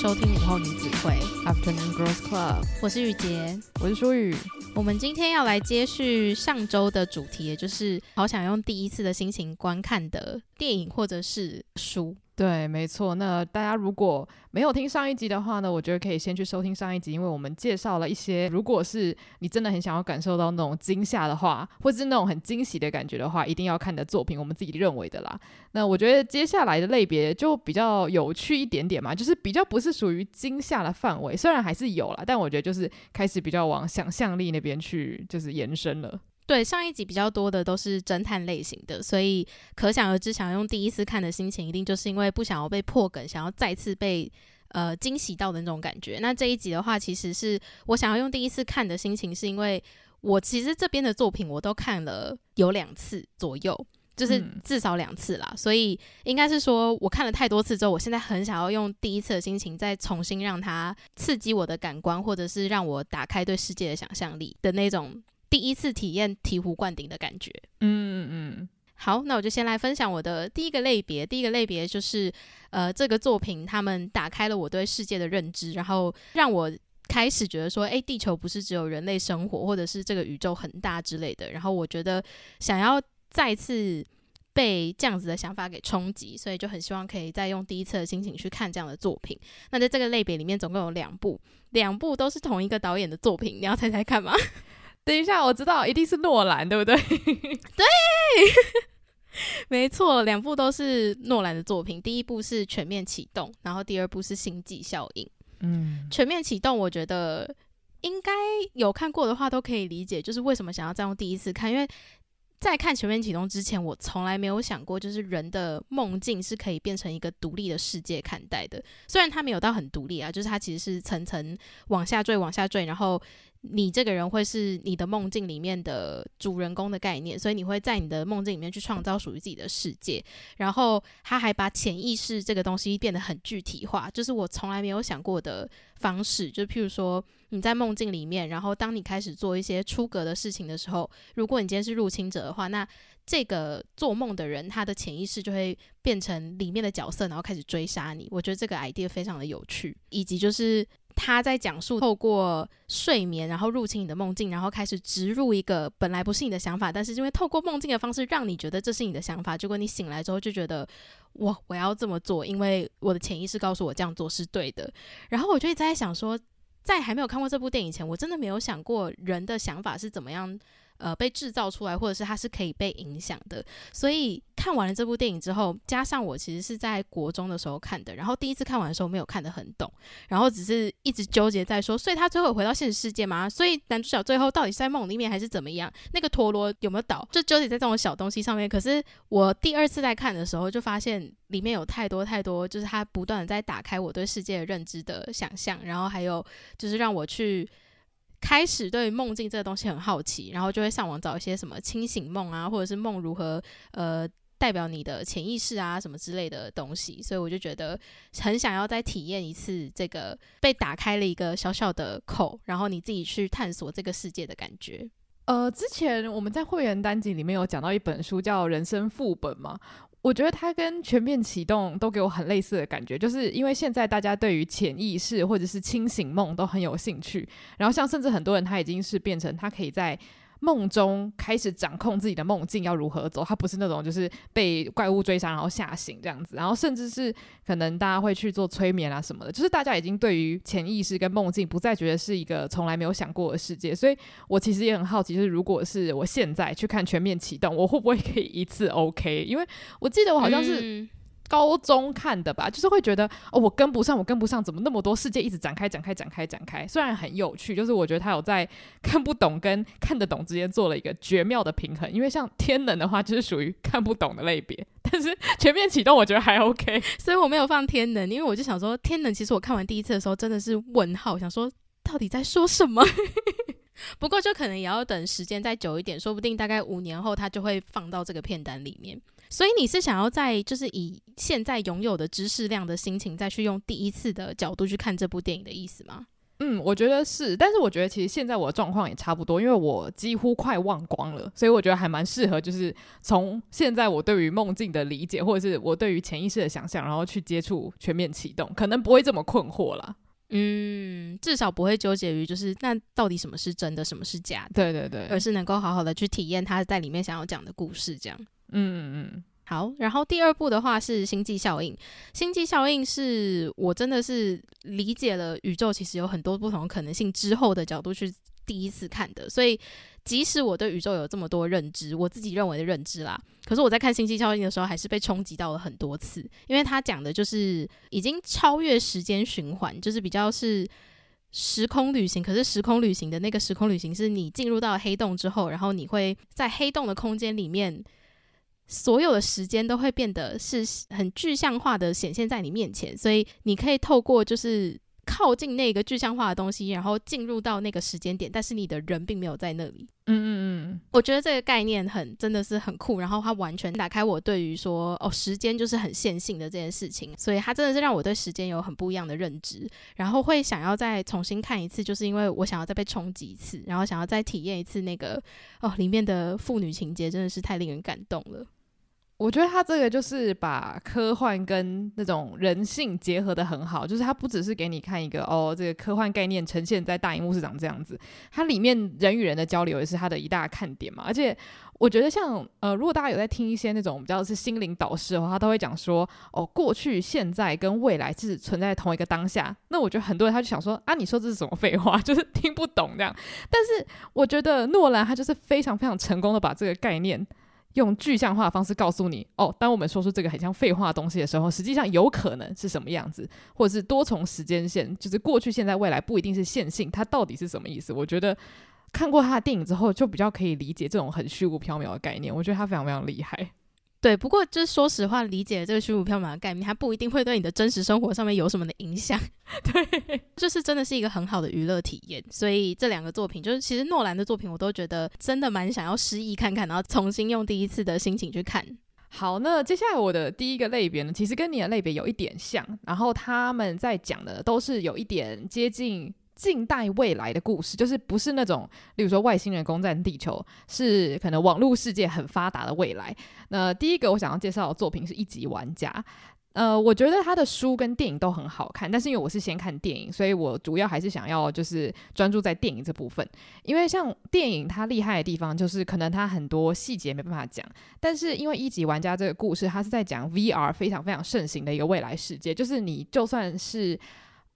收听午后女子会 Afternoon Girls Club。我是雨洁，我是舒雨。我们今天要来接续上周的主题，也就是好想用第一次的心情观看的电影或者是书。对，没错。那大家如果没有听上一集的话呢，我觉得可以先去收听上一集，因为我们介绍了一些，如果是你真的很想要感受到那种惊吓的话，或者是那种很惊喜的感觉的话，一定要看的作品，我们自己认为的啦。那我觉得接下来的类别就比较有趣一点点嘛，就是比较不是属于惊吓的范围，虽然还是有啦，但我觉得就是开始比较往想象力那边去，就是延伸了。对，上一集比较多的都是侦探类型的，所以可想而知，想用第一次看的心情，一定就是因为不想要被破梗，想要再次被呃惊喜到的那种感觉。那这一集的话，其实是我想要用第一次看的心情，是因为我其实这边的作品我都看了有两次左右，就是至少两次啦。嗯、所以应该是说我看了太多次之后，我现在很想要用第一次的心情再重新让它刺激我的感官，或者是让我打开对世界的想象力的那种。第一次体验醍醐灌顶的感觉。嗯嗯嗯。好，那我就先来分享我的第一个类别。第一个类别就是，呃，这个作品他们打开了我对世界的认知，然后让我开始觉得说，诶，地球不是只有人类生活，或者是这个宇宙很大之类的。然后我觉得想要再次被这样子的想法给冲击，所以就很希望可以再用第一次的心情去看这样的作品。那在这个类别里面，总共有两部，两部都是同一个导演的作品。你要猜猜看吗？等一下，我知道一定是诺兰，对不对？对，没错，两部都是诺兰的作品。第一部是《全面启动》，然后第二部是《星际效应》。嗯，《全面启动》我觉得应该有看过的话都可以理解，就是为什么想要再用第一次看，因为在看《全面启动》之前，我从来没有想过，就是人的梦境是可以变成一个独立的世界看待的。虽然它没有到很独立啊，就是它其实是层层往下坠，往下坠，然后。你这个人会是你的梦境里面的主人公的概念，所以你会在你的梦境里面去创造属于自己的世界。然后他还把潜意识这个东西变得很具体化，就是我从来没有想过的方式。就譬如说你在梦境里面，然后当你开始做一些出格的事情的时候，如果你今天是入侵者的话，那这个做梦的人他的潜意识就会变成里面的角色，然后开始追杀你。我觉得这个 idea 非常的有趣，以及就是。他在讲述透过睡眠，然后入侵你的梦境，然后开始植入一个本来不是你的想法，但是因为透过梦境的方式让你觉得这是你的想法，结果你醒来之后就觉得，哇我要这么做，因为我的潜意识告诉我这样做是对的。然后我就一直在想说，在还没有看过这部电影前，我真的没有想过人的想法是怎么样。呃，被制造出来，或者是它是可以被影响的。所以看完了这部电影之后，加上我其实是在国中的时候看的，然后第一次看完的时候没有看得很懂，然后只是一直纠结在说，所以他最后回到现实世界吗？所以男主角最后到底是在梦里面还是怎么样？那个陀螺有没有倒？就纠结在这种小东西上面。可是我第二次在看的时候，就发现里面有太多太多，就是他不断的在打开我对世界的认知的想象，然后还有就是让我去。开始对梦境这个东西很好奇，然后就会上网找一些什么清醒梦啊，或者是梦如何呃代表你的潜意识啊什么之类的东西，所以我就觉得很想要再体验一次这个被打开了一个小小的口，然后你自己去探索这个世界的感觉。呃，之前我们在会员单集里面有讲到一本书叫《人生副本》嘛。我觉得它跟全面启动都给我很类似的感觉，就是因为现在大家对于潜意识或者是清醒梦都很有兴趣，然后像甚至很多人他已经是变成他可以在梦中开始掌控自己的梦境要如何走，他不是那种就是被怪物追杀然后吓醒这样子，然后甚至是可能大家会去做催眠啊什么的，就是大家已经对于潜意识跟梦境不再觉得是一个从来没有想过的世界，所以我其实也很好奇，就是如果是我现在去看《全面启动》，我会不会可以一次 OK？因为我记得我好像是。高中看的吧，就是会觉得哦，我跟不上，我跟不上，怎么那么多世界一直展开、展开、展开、展开？虽然很有趣，就是我觉得他有在看不懂跟看得懂之间做了一个绝妙的平衡。因为像天能的话，就是属于看不懂的类别，但是全面启动我觉得还 OK，所以我没有放天能，因为我就想说天能其实我看完第一次的时候真的是问号，想说到底在说什么？不过就可能也要等时间再久一点，说不定大概五年后他就会放到这个片单里面。所以你是想要在就是以现在拥有的知识量的心情，再去用第一次的角度去看这部电影的意思吗？嗯，我觉得是。但是我觉得其实现在我的状况也差不多，因为我几乎快忘光了，所以我觉得还蛮适合，就是从现在我对于梦境的理解，或者是我对于潜意识的想象，然后去接触全面启动，可能不会这么困惑啦。嗯，至少不会纠结于就是那到底什么是真的，什么是假的。对对对，而是能够好好的去体验他在里面想要讲的故事，这样。嗯嗯嗯，好。然后第二部的话是《星际效应》，《星际效应》是我真的是理解了宇宙其实有很多不同可能性之后的角度去第一次看的，所以即使我对宇宙有这么多认知，我自己认为的认知啦，可是我在看《星际效应》的时候还是被冲击到了很多次，因为他讲的就是已经超越时间循环，就是比较是。时空旅行，可是时空旅行的那个时空旅行是你进入到黑洞之后，然后你会在黑洞的空间里面，所有的时间都会变得是很具象化的显现在你面前，所以你可以透过就是。靠近那个具象化的东西，然后进入到那个时间点，但是你的人并没有在那里。嗯嗯嗯，我觉得这个概念很真的是很酷，然后它完全打开我对于说哦，时间就是很线性的这件事情，所以它真的是让我对时间有很不一样的认知，然后会想要再重新看一次，就是因为我想要再被冲击一次，然后想要再体验一次那个哦里面的父女情节，真的是太令人感动了。我觉得他这个就是把科幻跟那种人性结合得很好，就是他不只是给你看一个哦，这个科幻概念呈现在大荧幕是长这样子，它里面人与人的交流也是它的一大看点嘛。而且我觉得像呃，如果大家有在听一些那种比较是心灵导师的话，他都会讲说哦，过去、现在跟未来是存在同一个当下。那我觉得很多人他就想说啊，你说这是什么废话，就是听不懂这样。但是我觉得诺兰他就是非常非常成功的把这个概念。用具象化的方式告诉你哦，当我们说出这个很像废话东西的时候，实际上有可能是什么样子，或者是多重时间线，就是过去、现在、未来不一定是线性，它到底是什么意思？我觉得看过他的电影之后，就比较可以理解这种很虚无缥缈的概念。我觉得他非常非常厉害。对，不过就是说实话，理解这个虚无缥缈的概念，它不一定会对你的真实生活上面有什么的影响。对，就是真的是一个很好的娱乐体验。所以这两个作品，就是其实诺兰的作品，我都觉得真的蛮想要失忆看看，然后重新用第一次的心情去看。好，那接下来我的第一个类别呢，其实跟你的类别有一点像，然后他们在讲的都是有一点接近。近代未来的故事，就是不是那种，例如说外星人攻占地球，是可能网络世界很发达的未来。那第一个我想要介绍的作品是一级玩家，呃，我觉得他的书跟电影都很好看，但是因为我是先看电影，所以我主要还是想要就是专注在电影这部分。因为像电影它厉害的地方，就是可能它很多细节没办法讲，但是因为一级玩家这个故事，它是在讲 VR 非常非常盛行的一个未来世界，就是你就算是。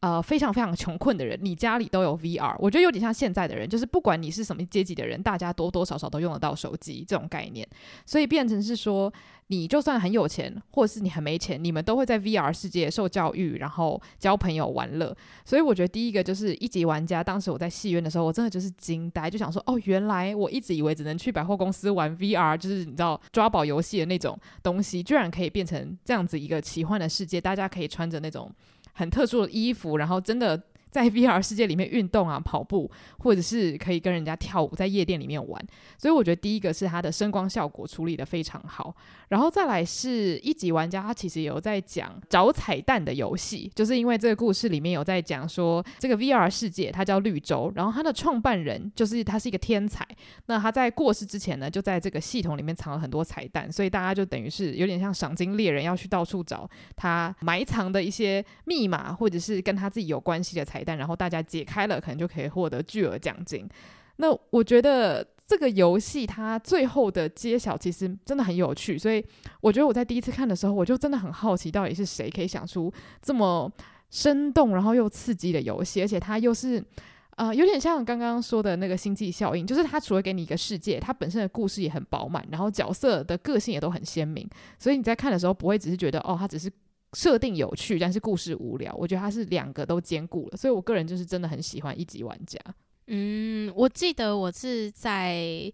呃，非常非常穷困的人，你家里都有 VR，我觉得有点像现在的人，就是不管你是什么阶级的人，大家多多少少都用得到手机这种概念，所以变成是说，你就算很有钱，或者是你很没钱，你们都会在 VR 世界受教育，然后交朋友、玩乐。所以我觉得第一个就是一级玩家，当时我在戏院的时候，我真的就是惊呆，就想说，哦，原来我一直以为只能去百货公司玩 VR，就是你知道抓宝游戏的那种东西，居然可以变成这样子一个奇幻的世界，大家可以穿着那种。很特殊的衣服，然后真的在 VR 世界里面运动啊、跑步，或者是可以跟人家跳舞，在夜店里面玩。所以我觉得第一个是它的声光效果处理得非常好，然后再来是一级玩家，他其实有在讲找彩蛋的游戏，就是因为这个故事里面有在讲说这个 VR 世界它叫绿洲，然后它的创办人就是他是一个天才，那他在过世之前呢，就在这个系统里面藏了很多彩蛋，所以大家就等于是有点像赏金猎人要去到处找他埋藏的一些密码，或者是跟他自己有关系的彩蛋，然后大家解开了，可能就可以获得巨额奖金。那我觉得。这个游戏它最后的揭晓其实真的很有趣，所以我觉得我在第一次看的时候，我就真的很好奇，到底是谁可以想出这么生动然后又刺激的游戏，而且它又是呃有点像刚刚说的那个星际效应，就是它除了给你一个世界，它本身的故事也很饱满，然后角色的个性也都很鲜明，所以你在看的时候不会只是觉得哦，它只是设定有趣，但是故事无聊。我觉得它是两个都兼顾了，所以我个人就是真的很喜欢一级玩家。嗯，我记得我是在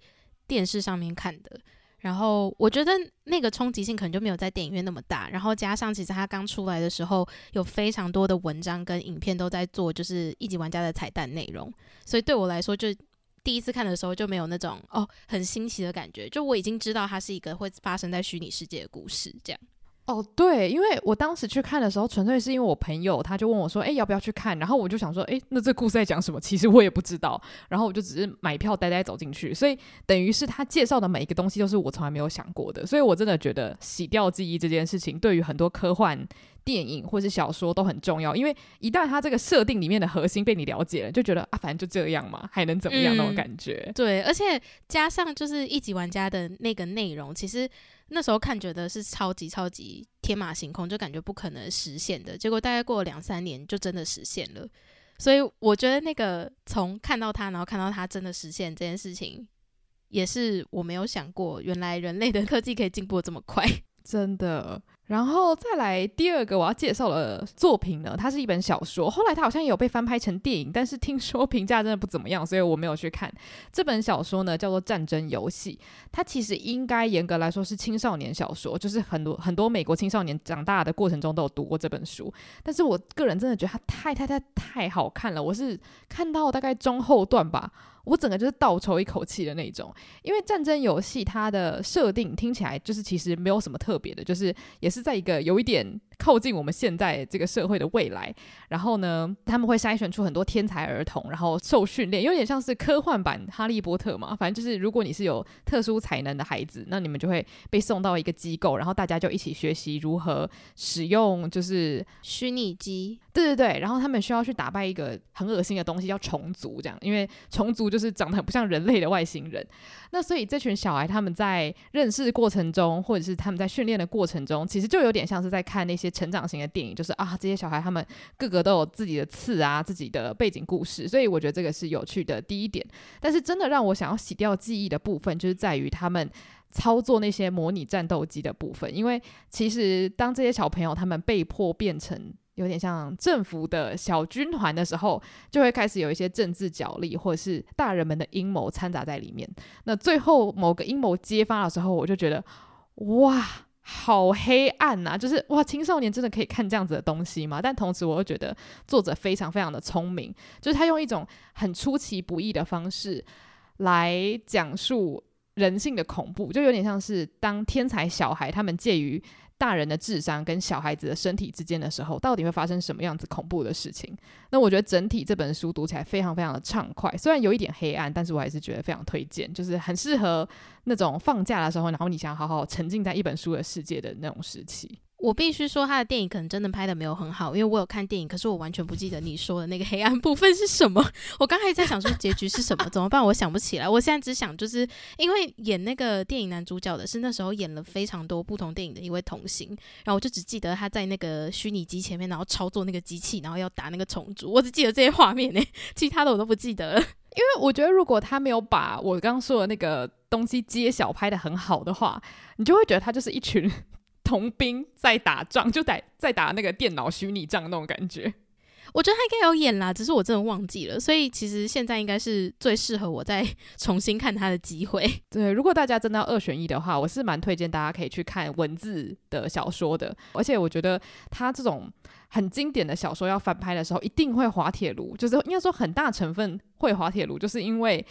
电视上面看的，然后我觉得那个冲击性可能就没有在电影院那么大，然后加上其实它刚出来的时候有非常多的文章跟影片都在做，就是一级玩家的彩蛋内容，所以对我来说就第一次看的时候就没有那种哦很新奇的感觉，就我已经知道它是一个会发生在虚拟世界的故事这样。哦，对，因为我当时去看的时候，纯粹是因为我朋友他就问我说：“哎，要不要去看？”然后我就想说：“哎，那这故事在讲什么？其实我也不知道。”然后我就只是买票呆呆走进去，所以等于是他介绍的每一个东西都是我从来没有想过的。所以我真的觉得洗掉记忆这件事情，对于很多科幻电影或是小说都很重要，因为一旦它这个设定里面的核心被你了解了，就觉得啊，反正就这样嘛，还能怎么样那种感觉。嗯，对，而且加上就是一级玩家的那个内容，其实。那时候看觉得是超级超级天马行空，就感觉不可能实现的。结果大概过了两三年，就真的实现了。所以我觉得那个从看到它，然后看到它真的实现这件事情，也是我没有想过，原来人类的科技可以进步这么快。真的。然后再来第二个我要介绍的作品呢，它是一本小说，后来它好像也有被翻拍成电影，但是听说评价真的不怎么样，所以我没有去看。这本小说呢叫做《战争游戏》，它其实应该严格来说是青少年小说，就是很多很多美国青少年长大的过程中都有读过这本书。但是我个人真的觉得它太太太太好看了，我是看到大概中后段吧。我整个就是倒抽一口气的那种，因为战争游戏它的设定听起来就是其实没有什么特别的，就是也是在一个有一点。靠近我们现在这个社会的未来，然后呢，他们会筛选出很多天才儿童，然后受训练，有点像是科幻版哈利波特嘛。反正就是，如果你是有特殊才能的孩子，那你们就会被送到一个机构，然后大家就一起学习如何使用就是虚拟机。对对对，然后他们需要去打败一个很恶心的东西，叫虫族，这样，因为虫族就是长得很不像人类的外星人。那所以这群小孩他们在认识过程中，或者是他们在训练的过程中，其实就有点像是在看那些。成长型的电影就是啊，这些小孩他们个个都有自己的刺啊，自己的背景故事，所以我觉得这个是有趣的第一点。但是真的让我想要洗掉记忆的部分，就是在于他们操作那些模拟战斗机的部分。因为其实当这些小朋友他们被迫变成有点像政府的小军团的时候，就会开始有一些政治角力或者是大人们的阴谋掺杂在里面。那最后某个阴谋揭发的时候，我就觉得哇。好黑暗呐、啊！就是哇，青少年真的可以看这样子的东西吗？但同时，我又觉得作者非常非常的聪明，就是他用一种很出其不意的方式来讲述人性的恐怖，就有点像是当天才小孩他们介于。大人的智商跟小孩子的身体之间的时候，到底会发生什么样子恐怖的事情？那我觉得整体这本书读起来非常非常的畅快，虽然有一点黑暗，但是我还是觉得非常推荐，就是很适合那种放假的时候，然后你想好好沉浸在一本书的世界的那种时期。我必须说，他的电影可能真的拍得没有很好，因为我有看电影，可是我完全不记得你说的那个黑暗部分是什么。我刚才在想说结局是什么，怎么办？我想不起来。我现在只想，就是因为演那个电影男主角的是那时候演了非常多不同电影的一位童星，然后我就只记得他在那个虚拟机前面，然后操作那个机器，然后要打那个虫族，我只记得这些画面呢，其他的我都不记得了。因为我觉得，如果他没有把我刚刚说的那个东西揭晓拍得很好的话，你就会觉得他就是一群。童兵在打仗，就在在打那个电脑虚拟仗那种感觉。我觉得他应该有演啦，只是我真的忘记了。所以其实现在应该是最适合我再重新看他的机会。对，如果大家真的要二选一的话，我是蛮推荐大家可以去看文字的小说的。而且我觉得他这种很经典的小说要翻拍的时候，一定会滑铁卢，就是应该说很大成分会滑铁卢，就是因为。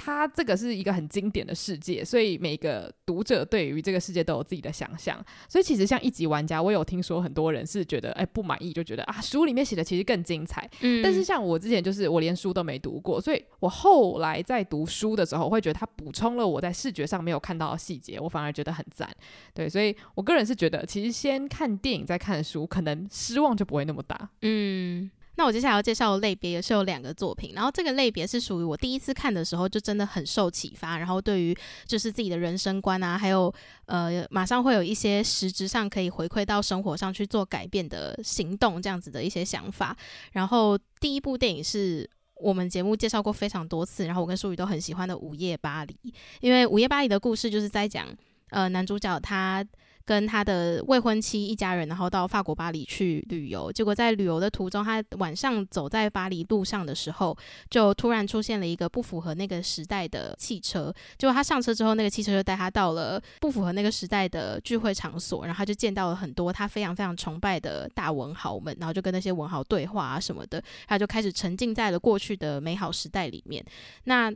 它这个是一个很经典的世界，所以每个读者对于这个世界都有自己的想象。所以其实像一级玩家，我有听说很多人是觉得哎不满意，就觉得啊书里面写的其实更精彩。嗯，但是像我之前就是我连书都没读过，所以我后来在读书的时候，我会觉得它补充了我在视觉上没有看到的细节，我反而觉得很赞。对，所以我个人是觉得，其实先看电影再看书，可能失望就不会那么大。嗯。那我接下来要介绍的类别也是有两个作品，然后这个类别是属于我第一次看的时候就真的很受启发，然后对于就是自己的人生观啊，还有呃马上会有一些实质上可以回馈到生活上去做改变的行动这样子的一些想法。然后第一部电影是我们节目介绍过非常多次，然后我跟书宇都很喜欢的《午夜巴黎》，因为《午夜巴黎》的故事就是在讲呃男主角他。跟他的未婚妻一家人，然后到法国巴黎去旅游。结果在旅游的途中，他晚上走在巴黎路上的时候，就突然出现了一个不符合那个时代的汽车。结果他上车之后，那个汽车就带他到了不符合那个时代的聚会场所，然后他就见到了很多他非常非常崇拜的大文豪们，然后就跟那些文豪对话啊什么的，他就开始沉浸在了过去的美好时代里面。那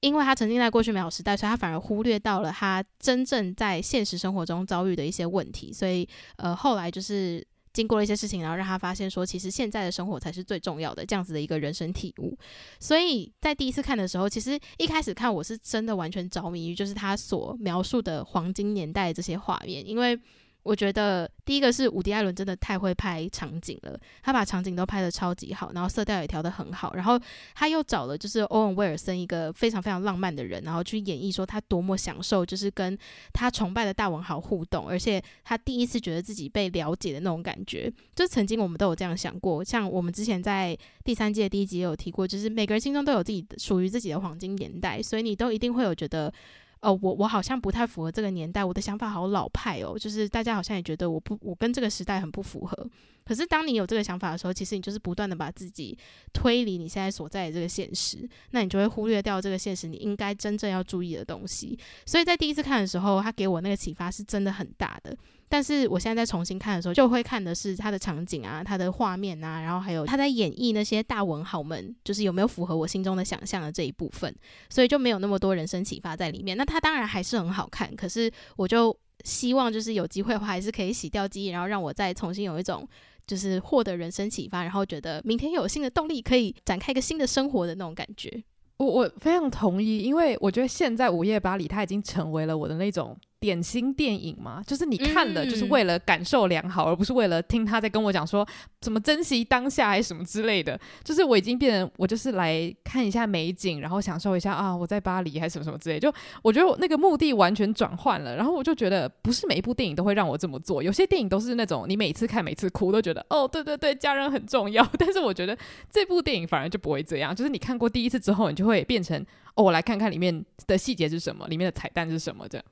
因为他沉浸在过去美好时代，所以他反而忽略到了他真正在现实生活中遭遇的一些问题。所以，呃，后来就是经过了一些事情，然后让他发现说，其实现在的生活才是最重要的，这样子的一个人生体悟。所以在第一次看的时候，其实一开始看我是真的完全着迷于就是他所描述的黄金年代这些画面，因为。我觉得第一个是伍迪·艾伦真的太会拍场景了，他把场景都拍得超级好，然后色调也调得很好，然后他又找了就是欧文·威尔森一个非常非常浪漫的人，然后去演绎说他多么享受就是跟他崇拜的大文豪互动，而且他第一次觉得自己被了解的那种感觉。就曾经我们都有这样想过，像我们之前在第三季的第一集也有提过，就是每个人心中都有自己属于自己的黄金年代，所以你都一定会有觉得。哦，我我好像不太符合这个年代，我的想法好老派哦，就是大家好像也觉得我不，我跟这个时代很不符合。可是当你有这个想法的时候，其实你就是不断的把自己推离你现在所在的这个现实，那你就会忽略掉这个现实你应该真正要注意的东西。所以在第一次看的时候，他给我那个启发是真的很大的。但是我现在在重新看的时候，就会看的是他的场景啊，他的画面啊，然后还有他在演绎那些大文豪们，就是有没有符合我心中的想象的这一部分，所以就没有那么多人生启发在里面。那他当然还是很好看，可是我就希望就是有机会的话，还是可以洗掉记忆，然后让我再重新有一种就是获得人生启发，然后觉得明天有新的动力，可以展开一个新的生活的那种感觉。我我非常同意，因为我觉得现在《午夜巴黎》它已经成为了我的那种。典型电影嘛，就是你看了就是为了感受良好，嗯、而不是为了听他在跟我讲说怎么珍惜当下还是什么之类的。就是我已经变成我就是来看一下美景，然后享受一下啊，我在巴黎还是什么什么之类。就我觉得那个目的完全转换了，然后我就觉得不是每一部电影都会让我这么做。有些电影都是那种你每次看每次哭都觉得哦，对对对，家人很重要。但是我觉得这部电影反而就不会这样，就是你看过第一次之后，你就会变成哦，我来看看里面的细节是什么，里面的彩蛋是什么这样。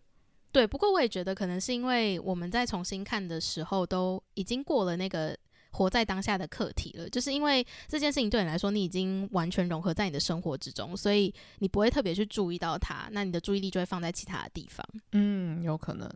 对，不过我也觉得可能是因为我们在重新看的时候都已经过了那个活在当下的课题了，就是因为这件事情对你来说，你已经完全融合在你的生活之中，所以你不会特别去注意到它，那你的注意力就会放在其他的地方。嗯，有可能。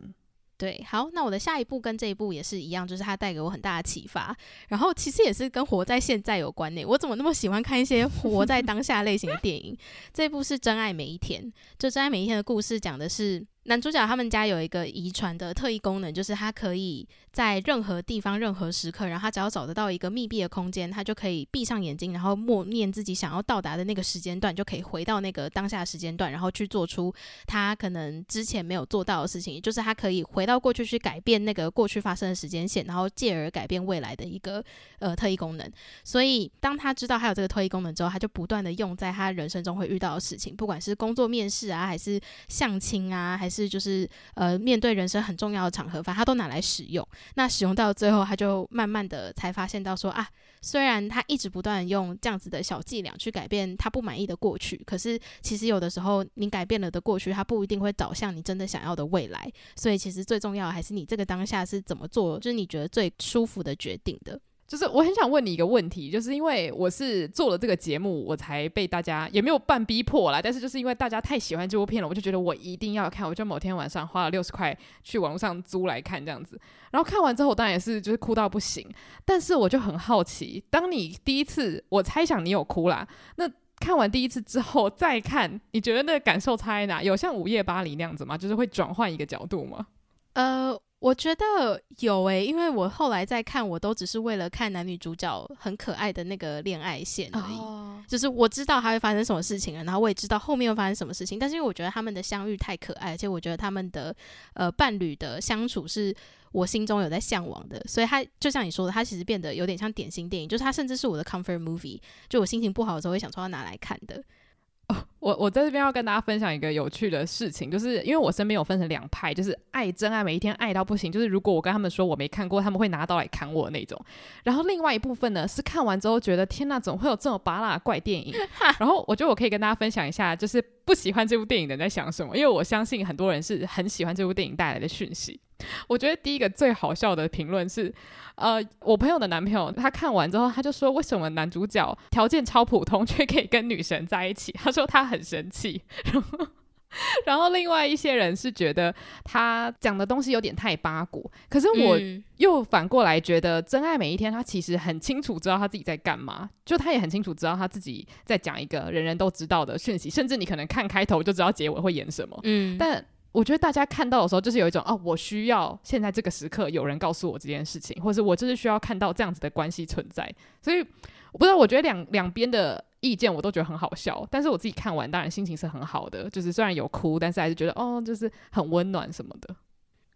对，好，那我的下一步跟这一部也是一样，就是它带给我很大的启发，然后其实也是跟活在现在有关呢。我怎么那么喜欢看一些活在当下类型的电影？这一部是《真爱每一天》，就《真爱每一天》的故事讲的是。男主角他们家有一个遗传的特异功能，就是他可以在任何地方、任何时刻，然后他只要找得到一个密闭的空间，他就可以闭上眼睛，然后默念自己想要到达的那个时间段，就可以回到那个当下时间段，然后去做出他可能之前没有做到的事情，就是他可以回到过去去改变那个过去发生的时间线，然后进而改变未来的一个呃特异功能。所以当他知道他有这个特异功能之后，他就不断的用在他人生中会遇到的事情，不管是工作面试啊，还是相亲啊，还是就是呃，面对人生很重要的场合，反正他都拿来使用。那使用到最后，他就慢慢的才发现到说啊，虽然他一直不断用这样子的小伎俩去改变他不满意的过去，可是其实有的时候你改变了的过去，他不一定会导向你真的想要的未来。所以其实最重要的还是你这个当下是怎么做，就是你觉得最舒服的决定的。就是我很想问你一个问题，就是因为我是做了这个节目，我才被大家也没有半逼迫啦，但是就是因为大家太喜欢这部片了，我就觉得我一定要看，我就某天晚上花了六十块去网络上租来看这样子，然后看完之后，我当然也是就是哭到不行，但是我就很好奇，当你第一次，我猜想你有哭啦，那看完第一次之后再看，你觉得那个感受差在哪？有像《午夜巴黎》那样子吗？就是会转换一个角度吗？呃。我觉得有诶、欸，因为我后来在看，我都只是为了看男女主角很可爱的那个恋爱线而已。Oh. 就是我知道他会发生什么事情了，然后我也知道后面会发生什么事情。但是因为我觉得他们的相遇太可爱，而且我觉得他们的呃伴侣的相处是我心中有在向往的，所以他就像你说的，他其实变得有点像典型电影，就是他甚至是我的 comfort movie，就我心情不好的时候会想说要拿来看的。我我在这边要跟大家分享一个有趣的事情，就是因为我身边有分成两派，就是爱真爱每一天爱到不行，就是如果我跟他们说我没看过，他们会拿刀来砍我那种。然后另外一部分呢，是看完之后觉得天呐，怎么会有这么拔辣的怪电影？然后我觉得我可以跟大家分享一下，就是不喜欢这部电影的人在想什么，因为我相信很多人是很喜欢这部电影带来的讯息。我觉得第一个最好笑的评论是，呃，我朋友的男朋友他看完之后，他就说，为什么男主角条件超普通却可以跟女神在一起？他说他很生气。然后，然后另外一些人是觉得他讲的东西有点太八股。可是我又反过来觉得，真爱每一天他其实很清楚知道他自己在干嘛，就他也很清楚知道他自己在讲一个人人都知道的讯息，甚至你可能看开头就知道结尾会演什么。嗯，但。我觉得大家看到的时候，就是有一种哦，我需要现在这个时刻有人告诉我这件事情，或者是我就是需要看到这样子的关系存在。所以我不知道，我觉得两两边的意见我都觉得很好笑，但是我自己看完当然心情是很好的，就是虽然有哭，但是还是觉得哦，就是很温暖什么的。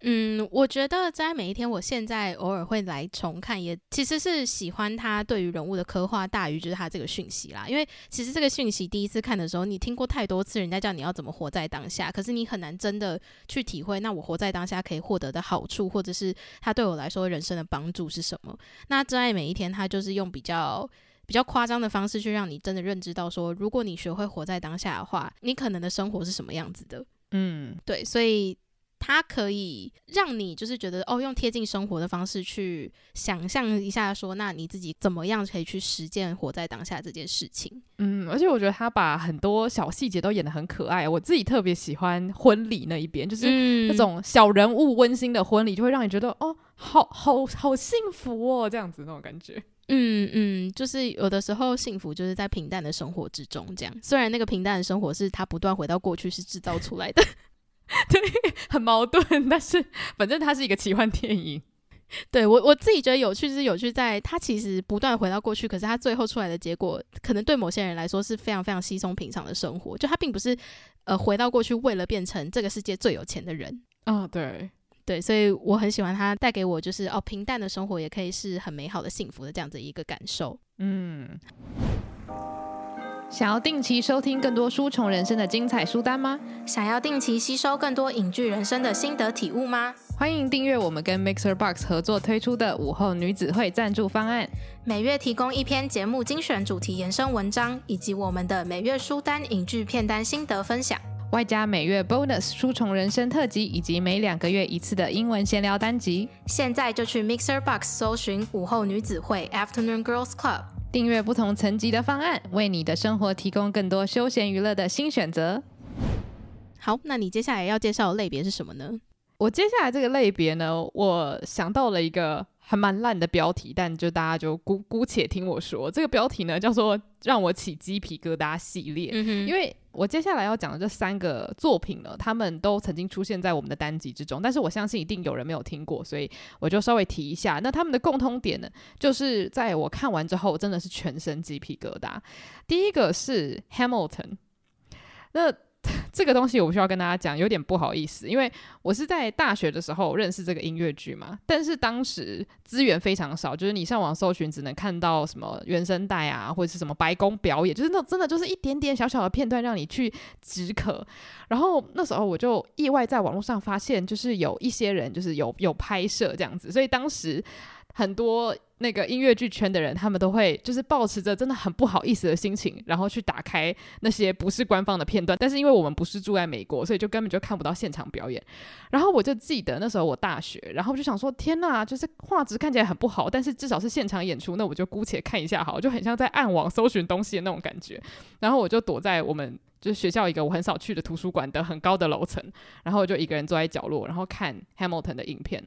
嗯，我觉得在每一天，我现在偶尔会来重看，也其实是喜欢他对于人物的刻画大于就是他这个讯息啦。因为其实这个讯息第一次看的时候，你听过太多次，人家叫你要怎么活在当下，可是你很难真的去体会，那我活在当下可以获得的好处，或者是他对我来说人生的帮助是什么？那真爱每一天，他就是用比较比较夸张的方式去让你真的认知到说，如果你学会活在当下的话，你可能的生活是什么样子的。嗯，对，所以。它可以让你就是觉得哦，用贴近生活的方式去想象一下，说那你自己怎么样可以去实践活在当下这件事情。嗯，而且我觉得他把很多小细节都演得很可爱。我自己特别喜欢婚礼那一边，就是那种小人物温馨的婚礼，就会让你觉得哦，好好好幸福哦，这样子那种感觉。嗯嗯，就是有的时候幸福就是在平淡的生活之中，这样。虽然那个平淡的生活是他不断回到过去是制造出来的。对，很矛盾，但是反正它是一个奇幻电影。对，我我自己觉得有趣，就是有趣在它其实不断回到过去，可是它最后出来的结果，可能对某些人来说是非常非常稀松平常的生活。就它并不是呃回到过去为了变成这个世界最有钱的人。啊、哦，对对，所以我很喜欢它带给我就是哦，平淡的生活也可以是很美好的幸福的这样子一个感受。嗯。想要定期收听更多书虫人生的精彩书单吗？想要定期吸收更多影剧人生的心得体悟吗？欢迎订阅我们跟 Mixer Box 合作推出的午后女子会赞助方案，每月提供一篇节目精选主题延伸文章，以及我们的每月书单影剧片单心得分享，外加每月 Bonus 书虫人生特辑，以及每两个月一次的英文闲聊单集。现在就去 Mixer Box 搜寻午后女子会 Afternoon Girls Club。订阅不同层级的方案，为你的生活提供更多休闲娱乐的新选择。好，那你接下来要介绍的类别是什么呢？我接下来这个类别呢，我想到了一个。还蛮烂的标题，但就大家就姑姑且听我说，这个标题呢叫做“让我起鸡皮疙瘩”系列。嗯，因为我接下来要讲的这三个作品呢，他们都曾经出现在我们的单集之中，但是我相信一定有人没有听过，所以我就稍微提一下。那他们的共通点呢，就是在我看完之后，真的是全身鸡皮疙瘩。第一个是 Hamilton，那。这个东西我不需要跟大家讲，有点不好意思，因为我是在大学的时候认识这个音乐剧嘛，但是当时资源非常少，就是你上网搜寻只能看到什么原声带啊，或者是什么白宫表演，就是那真的就是一点点小小的片段让你去止渴。然后那时候我就意外在网络上发现，就是有一些人就是有有拍摄这样子，所以当时。很多那个音乐剧圈的人，他们都会就是抱持着真的很不好意思的心情，然后去打开那些不是官方的片段。但是因为我们不是住在美国，所以就根本就看不到现场表演。然后我就记得那时候我大学，然后就想说：天呐，就是画质看起来很不好，但是至少是现场演出，那我就姑且看一下好，就很像在暗网搜寻东西的那种感觉。然后我就躲在我们就是学校一个我很少去的图书馆的很高的楼层，然后我就一个人坐在角落，然后看 Hamilton 的影片。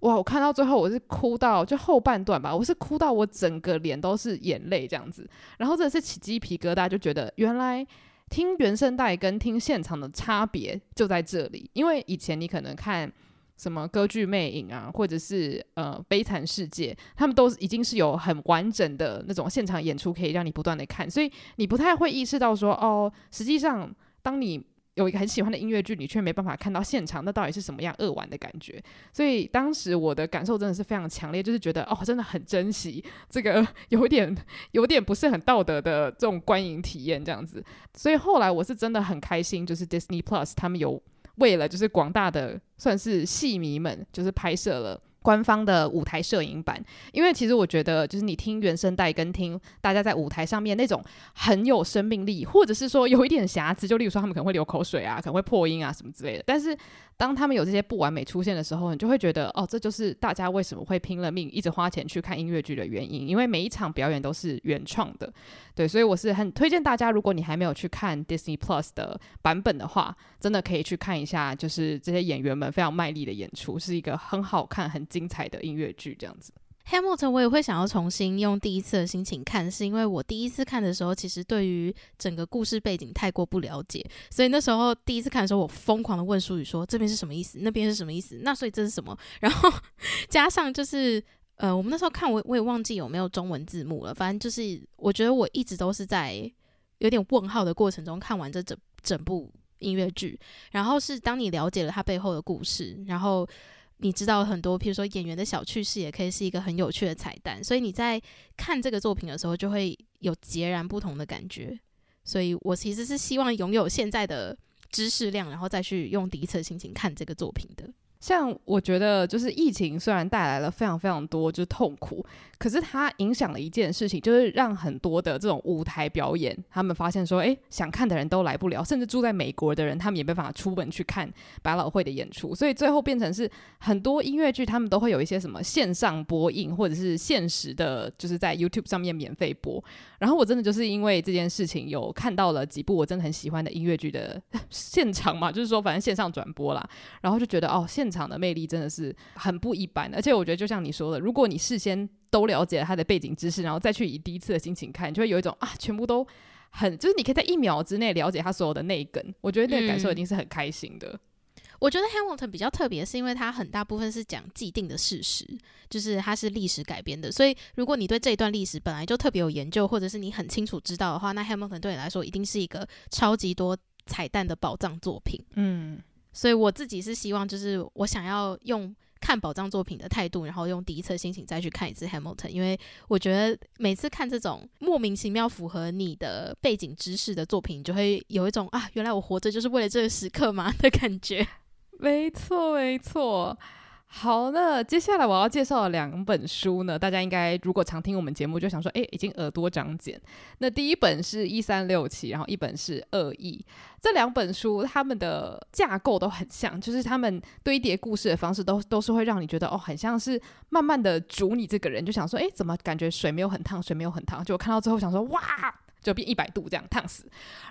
哇！我看到最后，我是哭到就后半段吧，我是哭到我整个脸都是眼泪这样子。然后这是起鸡皮疙瘩，就觉得原来听原声带跟听现场的差别就在这里。因为以前你可能看什么歌剧魅影啊，或者是呃悲惨世界，他们都已经是有很完整的那种现场演出，可以让你不断的看，所以你不太会意识到说哦，实际上当你有一个很喜欢的音乐剧，你却没办法看到现场，那到底是什么样扼腕的感觉？所以当时我的感受真的是非常强烈，就是觉得哦，真的很珍惜这个 有点有点不是很道德的这种观影体验这样子。所以后来我是真的很开心，就是 Disney Plus 他们有。为了就是广大的算是戏迷们，就是拍摄了官方的舞台摄影版，因为其实我觉得就是你听原声带跟听大家在舞台上面那种很有生命力，或者是说有一点瑕疵，就例如说他们可能会流口水啊，可能会破音啊什么之类的，但是。当他们有这些不完美出现的时候，你就会觉得，哦，这就是大家为什么会拼了命一直花钱去看音乐剧的原因，因为每一场表演都是原创的，对，所以我是很推荐大家，如果你还没有去看 Disney Plus 的版本的话，真的可以去看一下，就是这些演员们非常卖力的演出，是一个很好看、很精彩的音乐剧，这样子。Hamilton 我也会想要重新用第一次的心情看，是因为我第一次看的时候，其实对于整个故事背景太过不了解，所以那时候第一次看的时候，我疯狂的问书宇说，这边是什么意思，那边是什么意思，那所以这是什么？然后加上就是呃，我们那时候看我我也忘记有没有中文字幕了，反正就是我觉得我一直都是在有点问号的过程中看完这整整部音乐剧，然后是当你了解了它背后的故事，然后。你知道很多，譬如说演员的小趣事，也可以是一个很有趣的彩蛋。所以你在看这个作品的时候，就会有截然不同的感觉。所以我其实是希望拥有现在的知识量，然后再去用第一次的心情看这个作品的。像我觉得，就是疫情虽然带来了非常非常多就是痛苦，可是它影响了一件事情，就是让很多的这种舞台表演，他们发现说，诶，想看的人都来不了，甚至住在美国的人，他们也没办法出门去看百老汇的演出，所以最后变成是很多音乐剧，他们都会有一些什么线上播映，或者是现实的，就是在 YouTube 上面免费播。然后我真的就是因为这件事情，有看到了几部我真的很喜欢的音乐剧的 现场嘛，就是说反正线上转播啦，然后就觉得哦，现场的魅力真的是很不一般，而且我觉得就像你说的，如果你事先都了解了他的背景知识，然后再去以第一次的心情看，你就会有一种啊，全部都很就是你可以在一秒之内了解他所有的内梗，我觉得那个感受一定是很开心的。嗯我觉得 Hamilton 比较特别，是因为它很大部分是讲既定的事实，就是它是历史改编的。所以，如果你对这一段历史本来就特别有研究，或者是你很清楚知道的话，那 Hamilton 对你来说一定是一个超级多彩蛋的宝藏作品。嗯，所以我自己是希望，就是我想要用看宝藏作品的态度，然后用第一次心情再去看一次 Hamilton，因为我觉得每次看这种莫名其妙符合你的背景知识的作品，就会有一种啊，原来我活着就是为了这个时刻嘛 的感觉。没错，没错。好，那接下来我要介绍的两本书呢，大家应该如果常听我们节目，就想说，哎，已经耳朵长茧。那第一本是一三六七，然后一本是恶意。这两本书他们的架构都很像，就是他们堆叠故事的方式都都是会让你觉得，哦，很像是慢慢的煮你这个人，就想说，哎，怎么感觉水没有很烫，水没有很烫，就看到最后想说，哇！就变一百度这样烫死，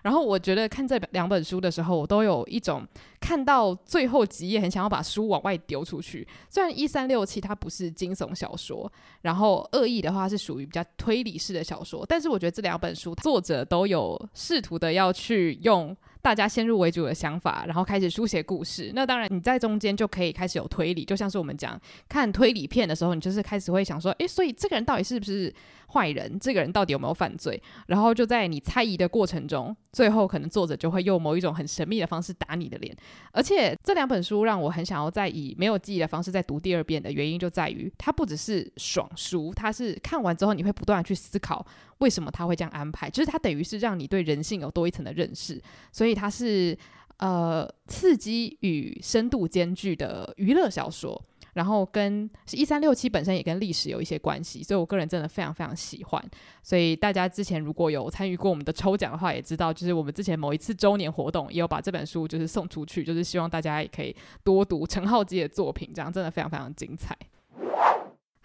然后我觉得看这两本书的时候，我都有一种看到最后几页很想要把书往外丢出去。虽然一三六七它不是惊悚小说，然后恶意的话是属于比较推理式的小说，但是我觉得这两本书作者都有试图的要去用大家先入为主的想法，然后开始书写故事。那当然你在中间就可以开始有推理，就像是我们讲看推理片的时候，你就是开始会想说，诶，所以这个人到底是不是？坏人，这个人到底有没有犯罪？然后就在你猜疑的过程中，最后可能作者就会用某一种很神秘的方式打你的脸。而且这两本书让我很想要再以没有记忆的方式再读第二遍的原因，就在于它不只是爽书，它是看完之后你会不断的去思考为什么他会这样安排，就是它等于是让你对人性有多一层的认识。所以它是呃刺激与深度兼具的娱乐小说。然后跟是一三六七本身也跟历史有一些关系，所以我个人真的非常非常喜欢。所以大家之前如果有参与过我们的抽奖的话，也知道就是我们之前某一次周年活动也有把这本书就是送出去，就是希望大家也可以多读陈浩基的作品，这样真的非常非常精彩。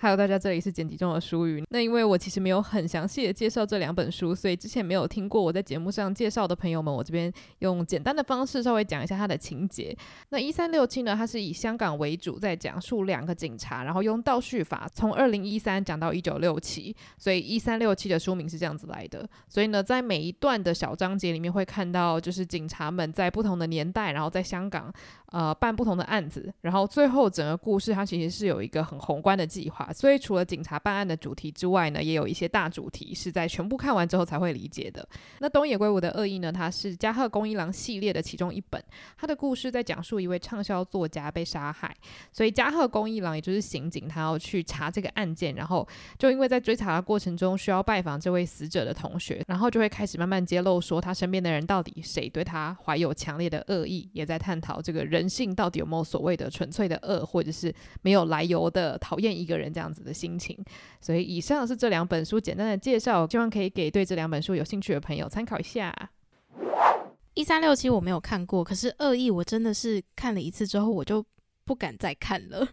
Hello，大家，这里是剪辑中的书鱼。那因为我其实没有很详细的介绍这两本书，所以之前没有听过我在节目上介绍的朋友们，我这边用简单的方式稍微讲一下它的情节。那一三六七呢，它是以香港为主，在讲述两个警察，然后用倒叙法从二零一三讲到一九六七，所以一三六七的书名是这样子来的。所以呢，在每一段的小章节里面会看到，就是警察们在不同的年代，然后在香港。呃办不同的案子，然后最后整个故事它其实是有一个很宏观的计划。所以除了警察办案的主题之外呢，也有一些大主题是在全部看完之后才会理解的。那东野圭吾的《恶意》呢，它是加贺恭一郎系列的其中一本，他的故事在讲述一位畅销作家被杀害，所以加贺恭一郎也就是刑警，他要去查这个案件，然后就因为在追查的过程中需要拜访这位死者的同学，然后就会开始慢慢揭露说他身边的人到底谁对他怀有强烈的恶意，也在探讨这个人人性到底有没有所谓的纯粹的恶，或者是没有来由的讨厌一个人这样子的心情。所以以上是这两本书简单的介绍，希望可以给对这两本书有兴趣的朋友参考一下。一三六七我没有看过，可是恶意我真的是看了一次之后我就不敢再看了。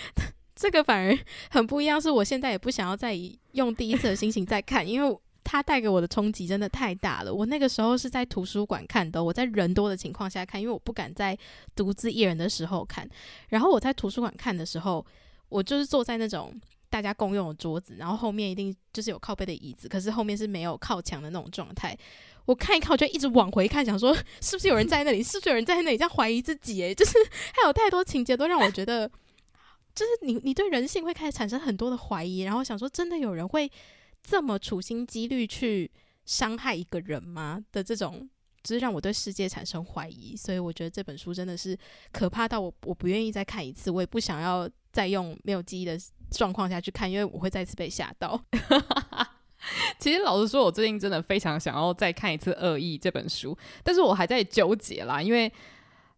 这个反而很不一样，是我现在也不想要再用第一次的心情再看，因为它带给我的冲击真的太大了。我那个时候是在图书馆看的，我在人多的情况下看，因为我不敢在独自一人的时候看。然后我在图书馆看的时候，我就是坐在那种大家共用的桌子，然后后面一定就是有靠背的椅子，可是后面是没有靠墙的那种状态。我看一看，我就一直往回看，想说是不是有人在那里？是不是有人在那里？这样怀疑自己，诶，就是还有太多情节都让我觉得，就是你你对人性会开始产生很多的怀疑，然后想说，真的有人会这么处心积虑去伤害一个人吗？的这种，就是让我对世界产生怀疑。所以我觉得这本书真的是可怕到我我不愿意再看一次，我也不想要再用没有记忆的状况下去看，因为我会再次被吓到。其实老实说，我最近真的非常想要再看一次《恶意》这本书，但是我还在纠结啦，因为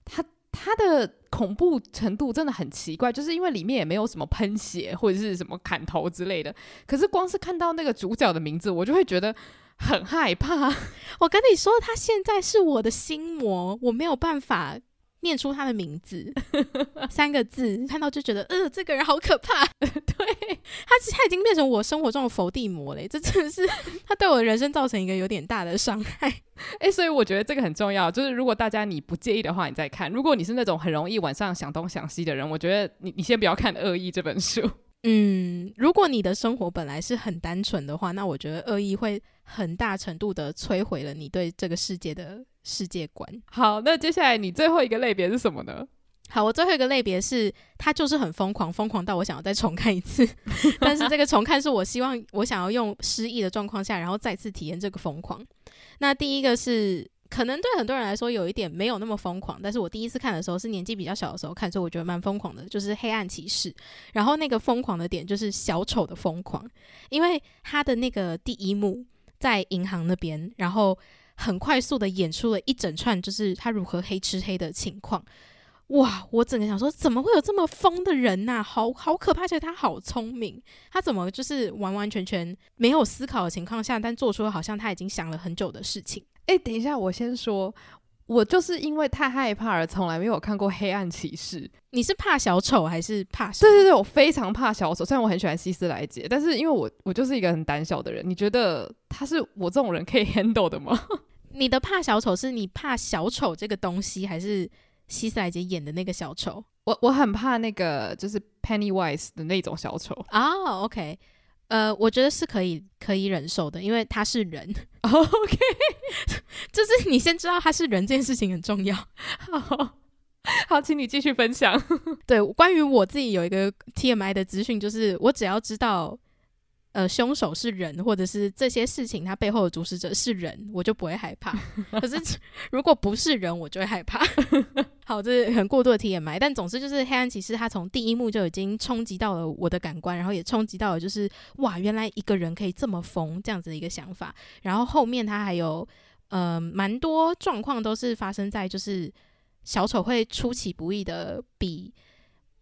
它它的恐怖程度真的很奇怪，就是因为里面也没有什么喷血或者是什么砍头之类的，可是光是看到那个主角的名字，我就会觉得很害怕。我跟你说，他现在是我的心魔，我没有办法。念出他的名字 三个字，看到就觉得，呃，这个人好可怕。对，他他已经变成我生活中的伏地魔嘞，这真的是 他对我人生造成一个有点大的伤害。哎、所以我觉得这个很重要，就是如果大家你不介意的话，你再看。如果你是那种很容易晚上想东想西的人，我觉得你你先不要看《恶意》这本书。嗯，如果你的生活本来是很单纯的话，那我觉得恶意会很大程度的摧毁了你对这个世界的世界观。好，那接下来你最后一个类别是什么呢？好，我最后一个类别是它就是很疯狂，疯狂到我想要再重看一次。但是这个重看是我希望我想要用失忆的状况下，然后再次体验这个疯狂。那第一个是。可能对很多人来说有一点没有那么疯狂，但是我第一次看的时候是年纪比较小的时候看，所以我觉得蛮疯狂的，就是《黑暗骑士》。然后那个疯狂的点就是小丑的疯狂，因为他的那个第一幕在银行那边，然后很快速的演出了一整串，就是他如何黑吃黑的情况。哇！我整个想说，怎么会有这么疯的人呐、好好可怕！而且他好聪明，他怎么就是完完全全没有思考的情况下，但做出了好像他已经想了很久的事情。哎、欸，等一下，我先说，我就是因为太害怕而从来没有看过《黑暗骑士》。你是怕小丑还是怕？对对对，我非常怕小丑。虽然我很喜欢希斯莱杰，但是因为我我就是一个很胆小的人。你觉得他是我这种人可以 handle 的吗？你的怕小丑是你怕小丑这个东西，还是希斯莱杰演的那个小丑？我我很怕那个就是 Pennywise 的那种小丑啊。Oh, OK。呃，我觉得是可以可以忍受的，因为他是人。OK，就是你先知道他是人这件事情很重要。好，好，请你继续分享。对，关于我自己有一个 TMI 的资讯，就是我只要知道。呃，凶手是人，或者是这些事情他背后的主使者是人，我就不会害怕。可是如果不是人，我就会害怕。好，这是很过度的 TMI，但总之就是《黑暗骑士》他从第一幕就已经冲击到了我的感官，然后也冲击到了就是哇，原来一个人可以这么疯这样子的一个想法。然后后面他还有呃蛮多状况都是发生在就是小丑会出其不意的比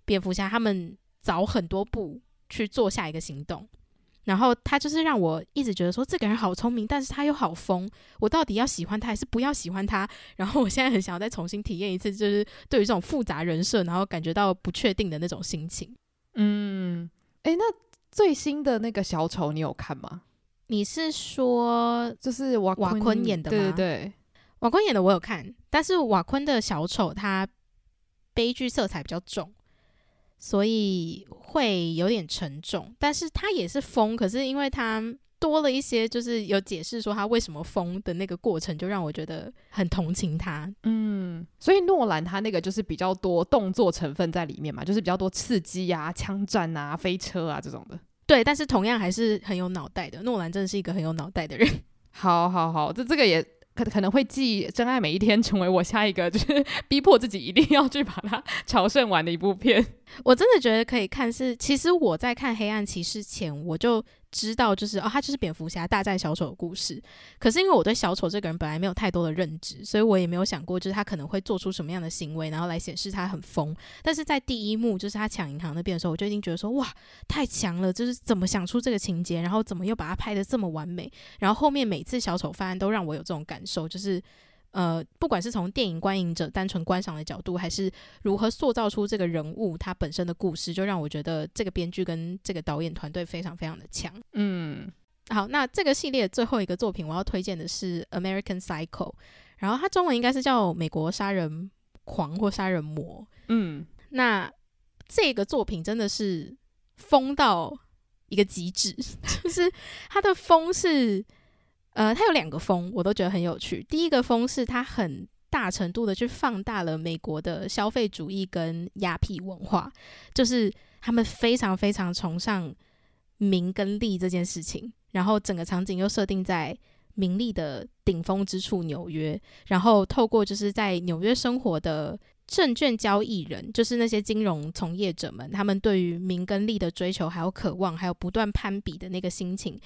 蝙蝠侠他们早很多步去做下一个行动。然后他就是让我一直觉得说，这个人好聪明，但是他又好疯，我到底要喜欢他还是不要喜欢他？然后我现在很想要再重新体验一次，就是对于这种复杂人设，然后感觉到不确定的那种心情。嗯，诶，那最新的那个小丑你有看吗？你是说就是瓦瓦昆演的吗？对对对，瓦昆演的我有看，但是瓦昆的小丑他悲剧色彩比较重。所以会有点沉重，但是他也是疯，可是因为他多了一些，就是有解释说他为什么疯的那个过程，就让我觉得很同情他。嗯，所以诺兰他那个就是比较多动作成分在里面嘛，就是比较多刺激啊、枪战啊、飞车啊这种的。对，但是同样还是很有脑袋的。诺兰真的是一个很有脑袋的人。好好好，这这个也可可能会继《真爱每一天》成为我下一个，就是 逼迫自己一定要去把它 朝圣完的一部片。我真的觉得可以看是，其实我在看《黑暗骑士》前，我就。知道就是哦，他就是蝙蝠侠大战小丑的故事。可是因为我对小丑这个人本来没有太多的认知，所以我也没有想过就是他可能会做出什么样的行为，然后来显示他很疯。但是在第一幕就是他抢银行那边的时候，我就已经觉得说哇，太强了！就是怎么想出这个情节，然后怎么又把它拍得这么完美。然后后面每次小丑犯案都让我有这种感受，就是。呃，不管是从电影观影者单纯观赏的角度，还是如何塑造出这个人物他本身的故事，就让我觉得这个编剧跟这个导演团队非常非常的强。嗯，好，那这个系列最后一个作品我要推荐的是《American Psycho》，然后它中文应该是叫《美国杀人狂》或《杀人魔》。嗯，那这个作品真的是疯到一个极致，就是它的疯是。呃，它有两个风，我都觉得很有趣。第一个风是它很大程度的去放大了美国的消费主义跟压迫文化，就是他们非常非常崇尚名跟利这件事情。然后整个场景又设定在名利的顶峰之处——纽约。然后透过就是在纽约生活的证券交易人，就是那些金融从业者们，他们对于名跟利的追求，还有渴望，还有不断攀比的那个心情。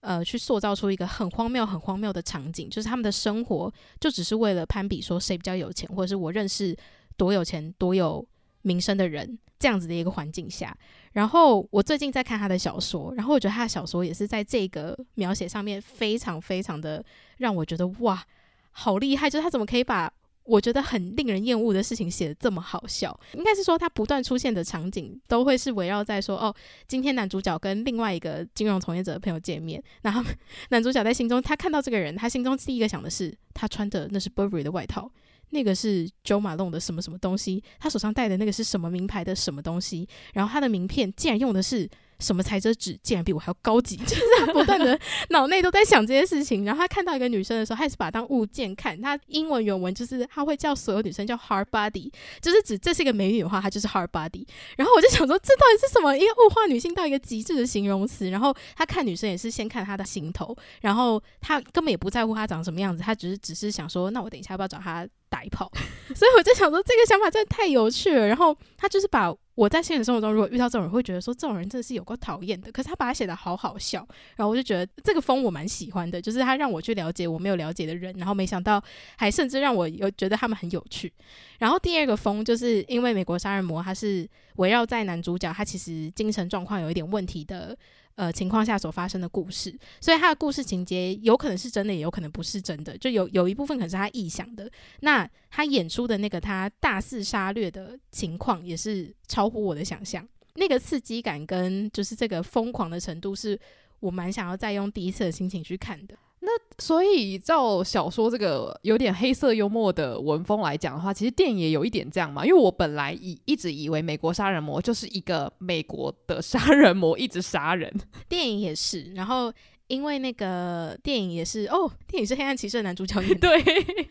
呃，去塑造出一个很荒谬、很荒谬的场景，就是他们的生活就只是为了攀比，说谁比较有钱，或者是我认识多有钱、多有名声的人，这样子的一个环境下。然后我最近在看他的小说，然后我觉得他的小说也是在这个描写上面非常非常的让我觉得哇，好厉害！就是他怎么可以把。我觉得很令人厌恶的事情写得这么好笑，应该是说他不断出现的场景都会是围绕在说哦，今天男主角跟另外一个金融从业者的朋友见面，然后 男主角在心中他看到这个人，他心中第一个想的是他穿的那是 Burberry 的外套，那个是 Jo Malone 的什么什么东西，他手上戴的那个是什么名牌的什么东西，然后他的名片竟然用的是。什么材质纸竟然比我还要高级，就是他不断的脑内都在想这些事情。然后他看到一个女生的时候，他也是把当物件看。他英文原文就是他会叫所有女生叫 hard body，就是指这是一个美女的话，她就是 hard body。然后我就想说，这到底是什么？一个物化女性到一个极致的形容词。然后他看女生也是先看她的行头，然后他根本也不在乎她长什么样子，他只是只是想说，那我等一下要不要找她白跑？所以我就想说，这个想法真的太有趣了。然后他就是把。我在现实生活中，如果遇到这种人，会觉得说这种人真的是有够讨厌的。可是他把他写得好好笑，然后我就觉得这个风我蛮喜欢的，就是他让我去了解我没有了解的人，然后没想到还甚至让我有觉得他们很有趣。然后第二个风，就是因为美国杀人魔，他是围绕在男主角，他其实精神状况有一点问题的。呃，情况下所发生的故事，所以他的故事情节有可能是真的，也有可能不是真的，就有有一部分可能是他臆想的。那他演出的那个他大肆杀掠的情况，也是超乎我的想象。那个刺激感跟就是这个疯狂的程度，是我蛮想要再用第一次的心情去看的。那所以照小说这个有点黑色幽默的文风来讲的话，其实电影也有一点这样嘛。因为我本来以一直以为美国杀人魔就是一个美国的杀人魔一直杀人，电影也是。然后因为那个电影也是哦，电影是黑暗骑士的男主角演的，对，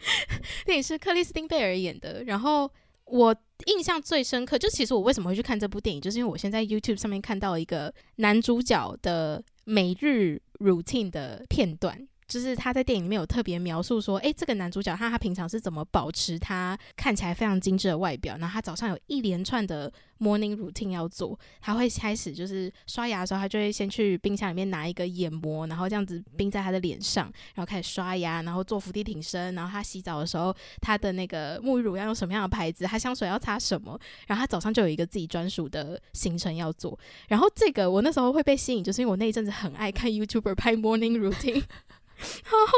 电影是克里斯汀贝尔演的。然后我印象最深刻，就其实我为什么会去看这部电影，就是因为我现在 YouTube 上面看到一个男主角的每日 routine 的片段。就是他在电影里面有特别描述说，诶，这个男主角他他平常是怎么保持他看起来非常精致的外表？然后他早上有一连串的 morning routine 要做，他会开始就是刷牙的时候，他就会先去冰箱里面拿一个眼膜，然后这样子冰在他的脸上，然后开始刷牙，然后做伏地挺身，然后他洗澡的时候，他的那个沐浴乳要用什么样的牌子？他香水要擦什么？然后他早上就有一个自己专属的行程要做。然后这个我那时候会被吸引，就是因为我那一阵子很爱看 YouTuber 拍 morning routine。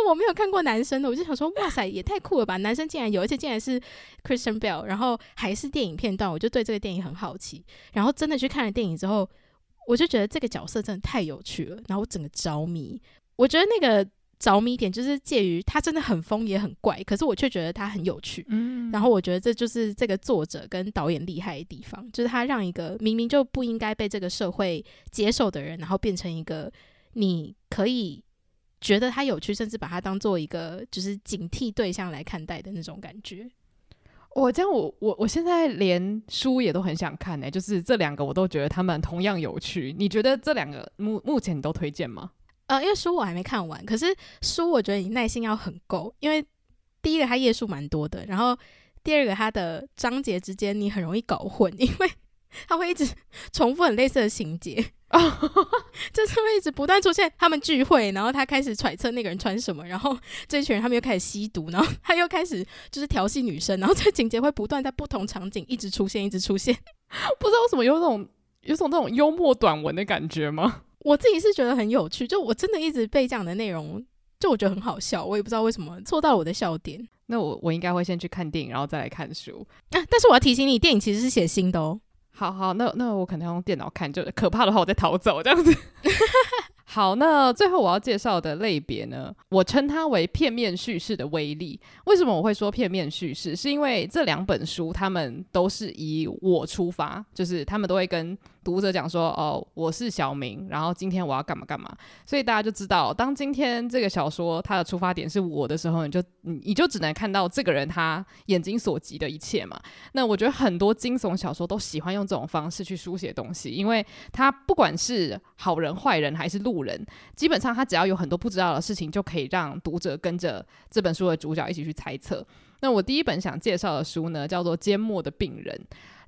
我没有看过男生的，我就想说，哇塞，也太酷了吧！男生竟然有，而且竟然是 Christian Bell，然后还是电影片段，我就对这个电影很好奇。然后真的去看了电影之后，我就觉得这个角色真的太有趣了，然后我整个着迷。我觉得那个着迷点就是介于他真的很疯也很怪，可是我却觉得他很有趣。嗯，然后我觉得这就是这个作者跟导演厉害的地方，就是他让一个明明就不应该被这个社会接受的人，然后变成一个。你可以觉得它有趣，甚至把它当做一个就是警惕对象来看待的那种感觉。我这样我，我我我现在连书也都很想看呢、欸，就是这两个我都觉得他们同样有趣。你觉得这两个目目前你都推荐吗？呃，因为书我还没看完，可是书我觉得你耐心要很够，因为第一个它页数蛮多的，然后第二个它的章节之间你很容易搞混，因为它会一直重复很类似的情节。哦，就是会一直不断出现他们聚会，然后他开始揣测那个人穿什么，然后这一群人他们又开始吸毒，然后他又开始就是调戏女生，然后这个情节会不断在不同场景一直出现，一直出现。不知道为什么有种有种那种幽默短文的感觉吗？我自己是觉得很有趣，就我真的一直被这样的内容，就我觉得很好笑，我也不知道为什么戳到我的笑点。那我我应该会先去看电影，然后再来看书。啊，但是我要提醒你，电影其实是写新的哦。好好，那那我可能要用电脑看，就可怕的话我再逃走这样子。好，那最后我要介绍的类别呢，我称它为片面叙事的威力。为什么我会说片面叙事？是因为这两本书他们都是以我出发，就是他们都会跟。读者讲说：“哦，我是小明，然后今天我要干嘛干嘛。”所以大家就知道，当今天这个小说它的出发点是我的时候，你就你你就只能看到这个人他眼睛所及的一切嘛。那我觉得很多惊悚小说都喜欢用这种方式去书写东西，因为他不管是好人坏人还是路人，基本上他只要有很多不知道的事情，就可以让读者跟着这本书的主角一起去猜测。那我第一本想介绍的书呢，叫做《缄默的病人》。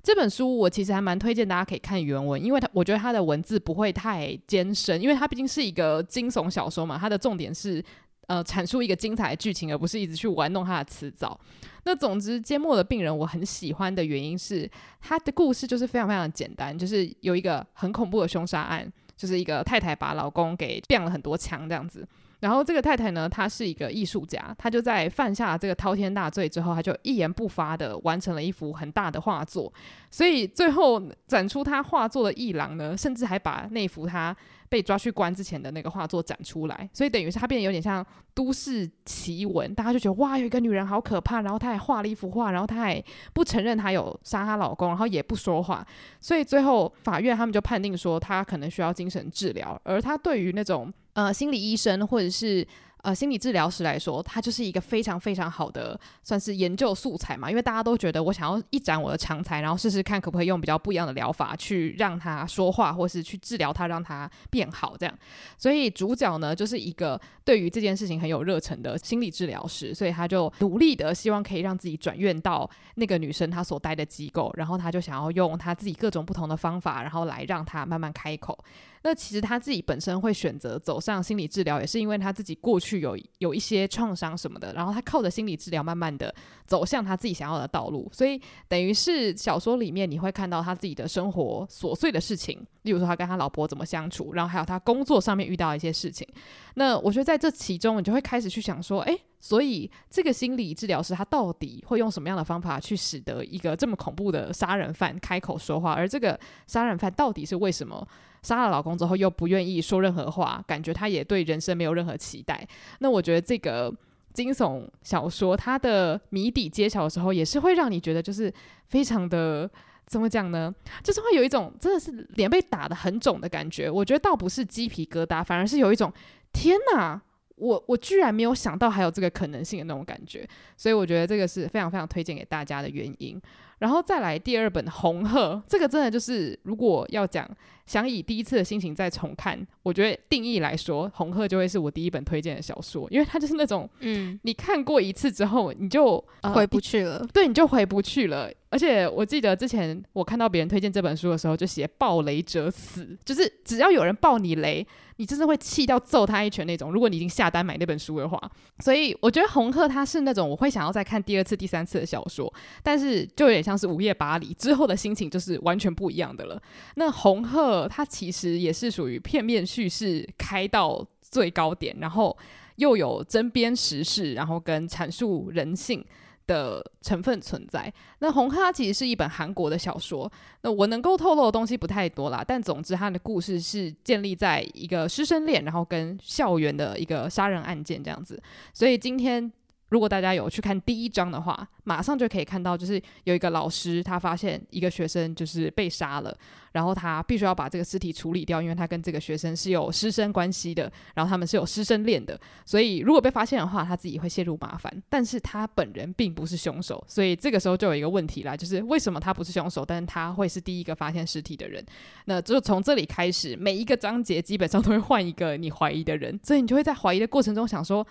这本书我其实还蛮推荐大家可以看原文，因为它我觉得它的文字不会太艰深，因为它毕竟是一个惊悚小说嘛，它的重点是呃阐述一个精彩的剧情，而不是一直去玩弄它的词藻。那总之，《缄默的病人》我很喜欢的原因是它的故事就是非常非常简单，就是有一个很恐怖的凶杀案，就是一个太太把老公给变了很多枪这样子。然后这个太太呢，她是一个艺术家，她就在犯下这个滔天大罪之后，她就一言不发的完成了一幅很大的画作。所以最后展出她画作的艺廊呢，甚至还把那幅他被抓去关之前的那个画作展出来。所以等于是他变得有点像都市奇闻，大家就觉得哇，有一个女人好可怕。然后她还画了一幅画，然后她还不承认她有杀她老公，然后也不说话。所以最后法院他们就判定说，她可能需要精神治疗，而她对于那种。呃，心理医生或者是。呃，心理治疗师来说，他就是一个非常非常好的，算是研究素材嘛。因为大家都觉得，我想要一展我的长才，然后试试看可不可以用比较不一样的疗法去让他说话，或是去治疗他，让他变好这样。所以主角呢，就是一个对于这件事情很有热忱的心理治疗师，所以他就努力的希望可以让自己转院到那个女生她所待的机构，然后他就想要用他自己各种不同的方法，然后来让她慢慢开口。那其实他自己本身会选择走上心理治疗，也是因为他自己过去。有有一些创伤什么的，然后他靠着心理治疗，慢慢的走向他自己想要的道路。所以等于是小说里面你会看到他自己的生活琐碎的事情，例如说他跟他老婆怎么相处，然后还有他工作上面遇到一些事情。那我觉得在这其中，你就会开始去想说，诶，所以这个心理治疗师他到底会用什么样的方法去使得一个这么恐怖的杀人犯开口说话？而这个杀人犯到底是为什么？杀了老公之后又不愿意说任何话，感觉他也对人生没有任何期待。那我觉得这个惊悚小说它的谜底揭晓的时候，也是会让你觉得就是非常的怎么讲呢？就是会有一种真的是脸被打得很肿的感觉。我觉得倒不是鸡皮疙瘩，反而是有一种天哪，我我居然没有想到还有这个可能性的那种感觉。所以我觉得这个是非常非常推荐给大家的原因。然后再来第二本《红鹤》，这个真的就是如果要讲想以第一次的心情再重看，我觉得定义来说，《红鹤》就会是我第一本推荐的小说，因为它就是那种，嗯，你看过一次之后，你就、呃、回不去了，对，你就回不去了。而且我记得之前我看到别人推荐这本书的时候，就写“爆雷者死”，就是只要有人爆你雷，你真的会气到揍他一拳那种。如果你已经下单买那本书的话，所以我觉得《红鹤》它是那种我会想要再看第二次、第三次的小说，但是就有点像是《午夜巴黎》之后的心情就是完全不一样的了。那《红鹤》它其实也是属于片面叙事开到最高点，然后又有针砭时事，然后跟阐述人性。的成分存在。那《红哈》其实是一本韩国的小说。那我能够透露的东西不太多啦，但总之它的故事是建立在一个师生恋，然后跟校园的一个杀人案件这样子。所以今天如果大家有去看第一章的话，马上就可以看到，就是有一个老师，他发现一个学生就是被杀了，然后他必须要把这个尸体处理掉，因为他跟这个学生是有师生关系的，然后他们是有师生恋的，所以如果被发现的话，他自己会陷入麻烦。但是他本人并不是凶手，所以这个时候就有一个问题啦，就是为什么他不是凶手，但是他会是第一个发现尸体的人？那就从这里开始，每一个章节基本上都会换一个你怀疑的人，所以你就会在怀疑的过程中想说，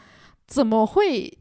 怎么会？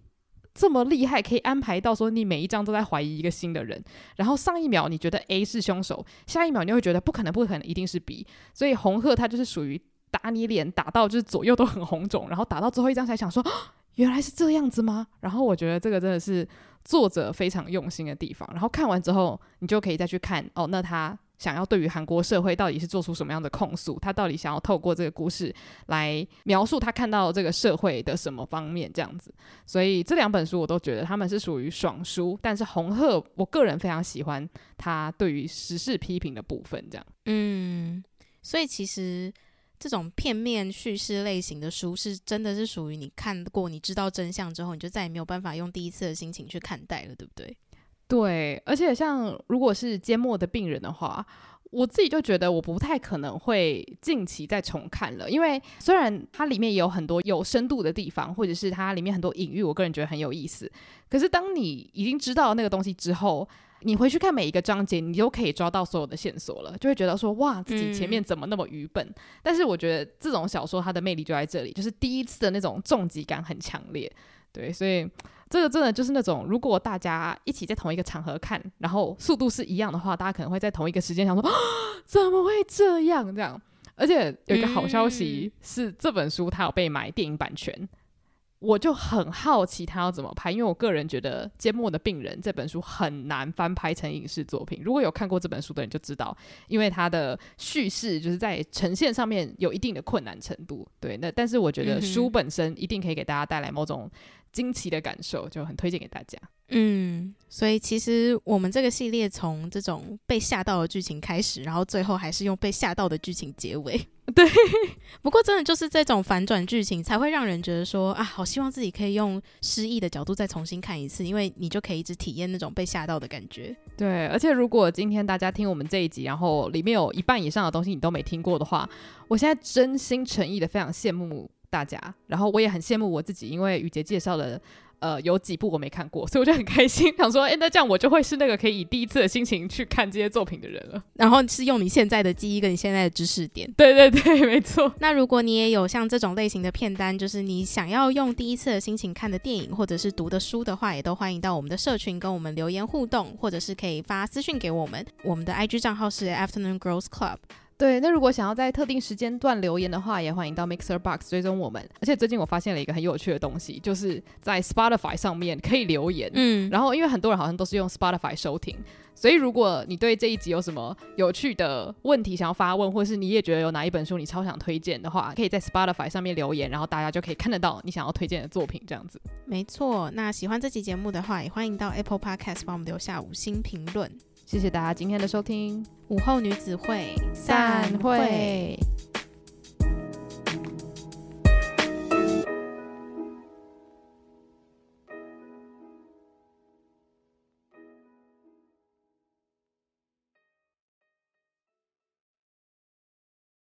这么厉害，可以安排到说你每一章都在怀疑一个新的人，然后上一秒你觉得 A 是凶手，下一秒你会觉得不可能，不可能，一定是 B。所以红鹤他就是属于打你脸打到就是左右都很红肿，然后打到最后一张才想说，原来是这样子吗？然后我觉得这个真的是作者非常用心的地方。然后看完之后，你就可以再去看哦，那他。想要对于韩国社会到底是做出什么样的控诉？他到底想要透过这个故事来描述他看到这个社会的什么方面？这样子，所以这两本书我都觉得他们是属于爽书。但是红鹤，我个人非常喜欢他对于时事批评的部分。这样，嗯，所以其实这种片面叙事类型的书是真的是属于你看过，你知道真相之后，你就再也没有办法用第一次的心情去看待了，对不对？对，而且像如果是缄默的病人的话，我自己就觉得我不太可能会近期再重看了，因为虽然它里面也有很多有深度的地方，或者是它里面很多隐喻，我个人觉得很有意思。可是当你已经知道那个东西之后，你回去看每一个章节，你都可以抓到所有的线索了，就会觉得说哇，自己前面怎么那么愚笨？嗯。但是我觉得这种小说它的魅力就在这里，就是第一次的那种重击感很强烈。对，所以。这个真的就是那种，如果大家一起在同一个场合看，然后速度是一样的话，大家可能会在同一个时间想说，啊怎么会这样？这样，而且有一个好消息是，这本书它有被买电影版权，我就很好奇它要怎么拍，因为我个人觉得《缄默的病人》这本书很难翻拍成影视作品。如果有看过这本书的人就知道，因为它的叙事就是在呈现上面有一定的困难程度。对，那但是我觉得书本身一定可以给大家带来某种。惊奇的感受就很推荐给大家。嗯，所以其实我们这个系列从这种被吓到的剧情开始，然后最后还是用被吓到的剧情结尾。对，不过真的就是这种反转剧情才会让人觉得说啊，好希望自己可以用失忆的角度再重新看一次，因为你就可以一直体验那种被吓到的感觉。对，而且如果今天大家听我们这一集，然后里面有一半以上的东西你都没听过的话，我现在真心诚意的非常羡慕。大家，然后我也很羡慕我自己，因为雨杰介绍的，呃，有几部我没看过，所以我就很开心，想说，哎，那这样我就会是那个可以以第一次的心情去看这些作品的人了。然后是用你现在的记忆跟你现在的知识点，对对对，没错。那如果你也有像这种类型的片单，就是你想要用第一次的心情看的电影或者是读的书的话，也都欢迎到我们的社群跟我们留言互动，或者是可以发私讯给我们。我们的 IG 账号是 Afternoon Girls Club。对，那如果想要在特定时间段留言的话，也欢迎到 Mixer Box 追踪我们。而且最近我发现了一个很有趣的东西，就是在 Spotify 上面可以留言。嗯，然后因为很多人好像都是用 Spotify 收听，所以如果你对这一集有什么有趣的问题想要发问，或是你也觉得有哪一本书你超想推荐的话，可以在 Spotify 上面留言，然后大家就可以看得到你想要推荐的作品。这样子，没错。那喜欢这期节目的话，也欢迎到 Apple Podcast 帮我们留下五星评论。谢谢大家今天的收听，午后女子会散会。